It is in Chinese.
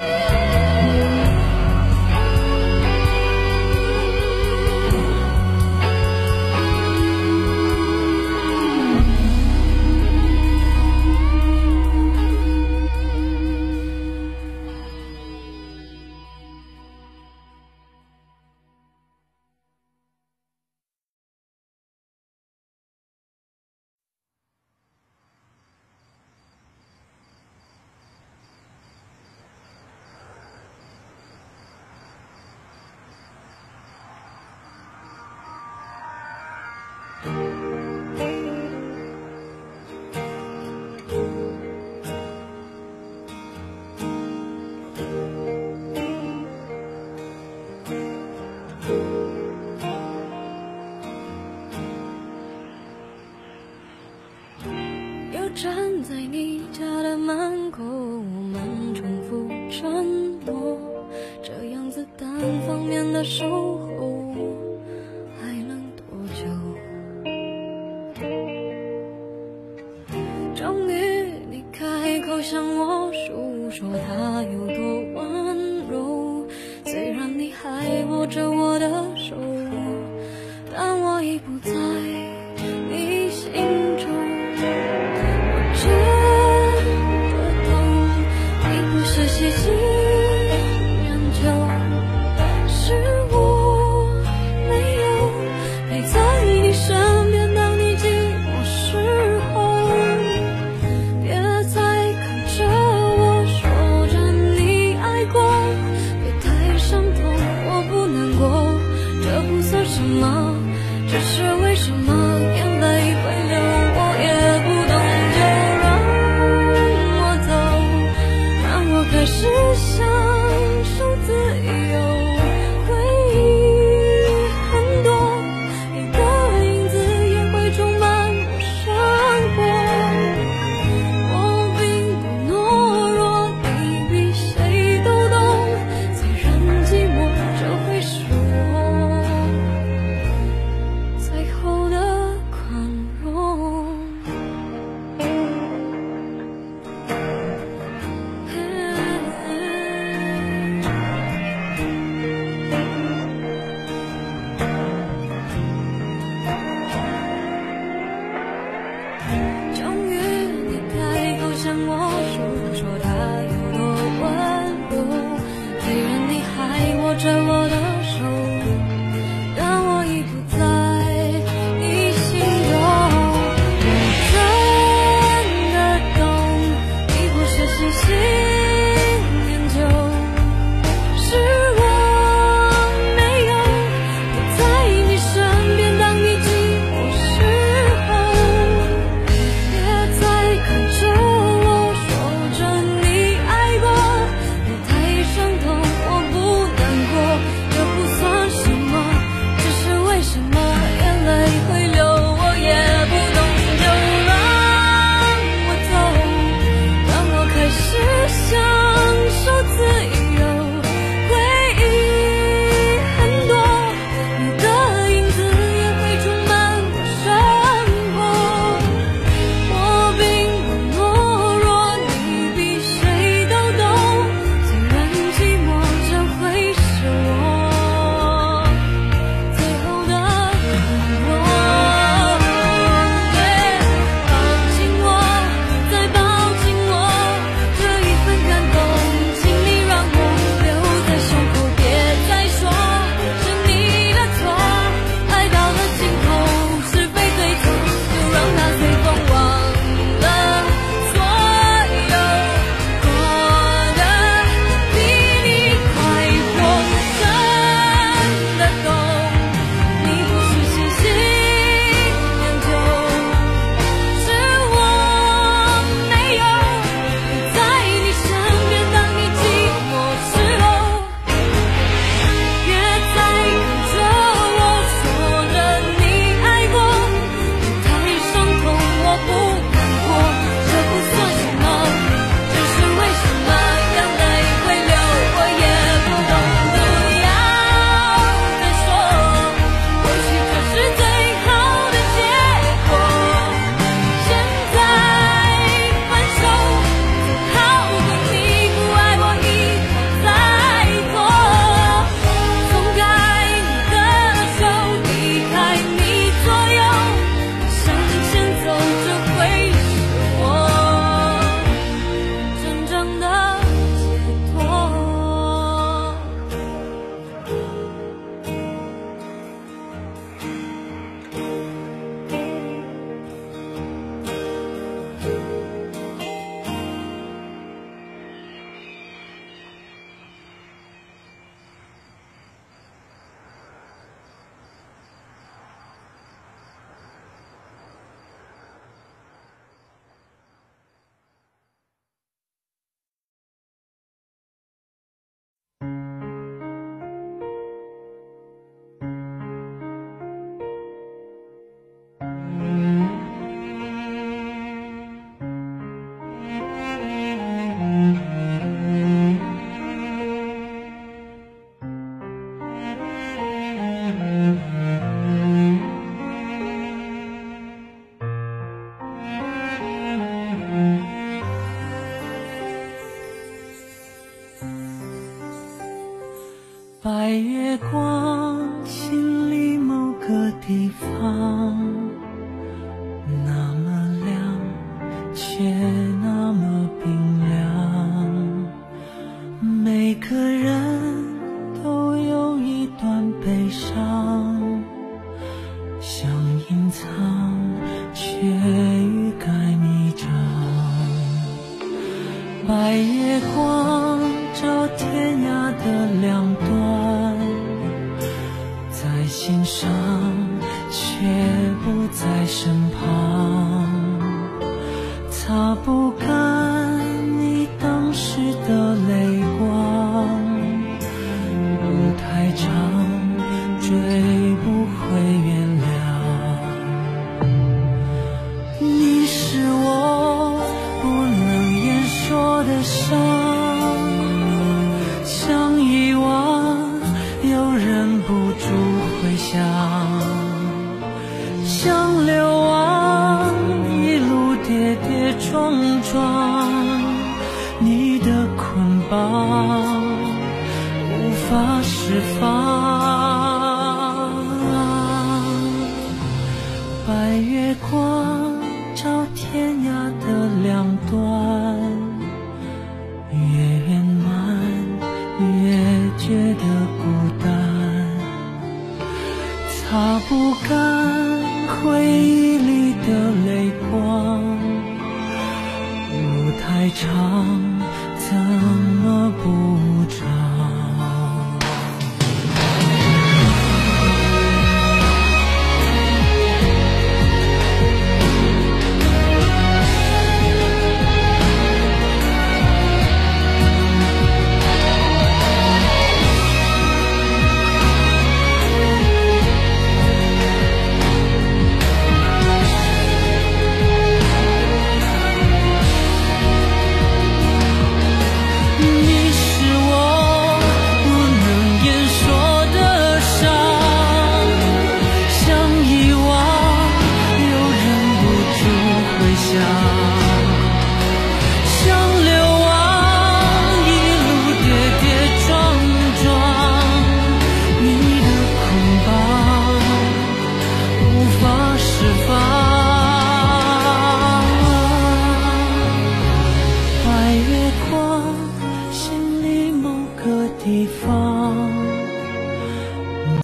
Bye. 站在你家的门口我们重复沉默这样子单方面的守候还能多久终于你开口向我述说他有多温柔。虽然你还握着我还是想白月光，心里某个地方，那么亮，却那么冰凉。每个人心上，却不在身旁，像流亡一路跌跌撞撞，你的捆绑无法释放。白月光照天涯的两端，越圆满越觉得孤单，擦不干回忆里的泪光，路太长，怎么不长？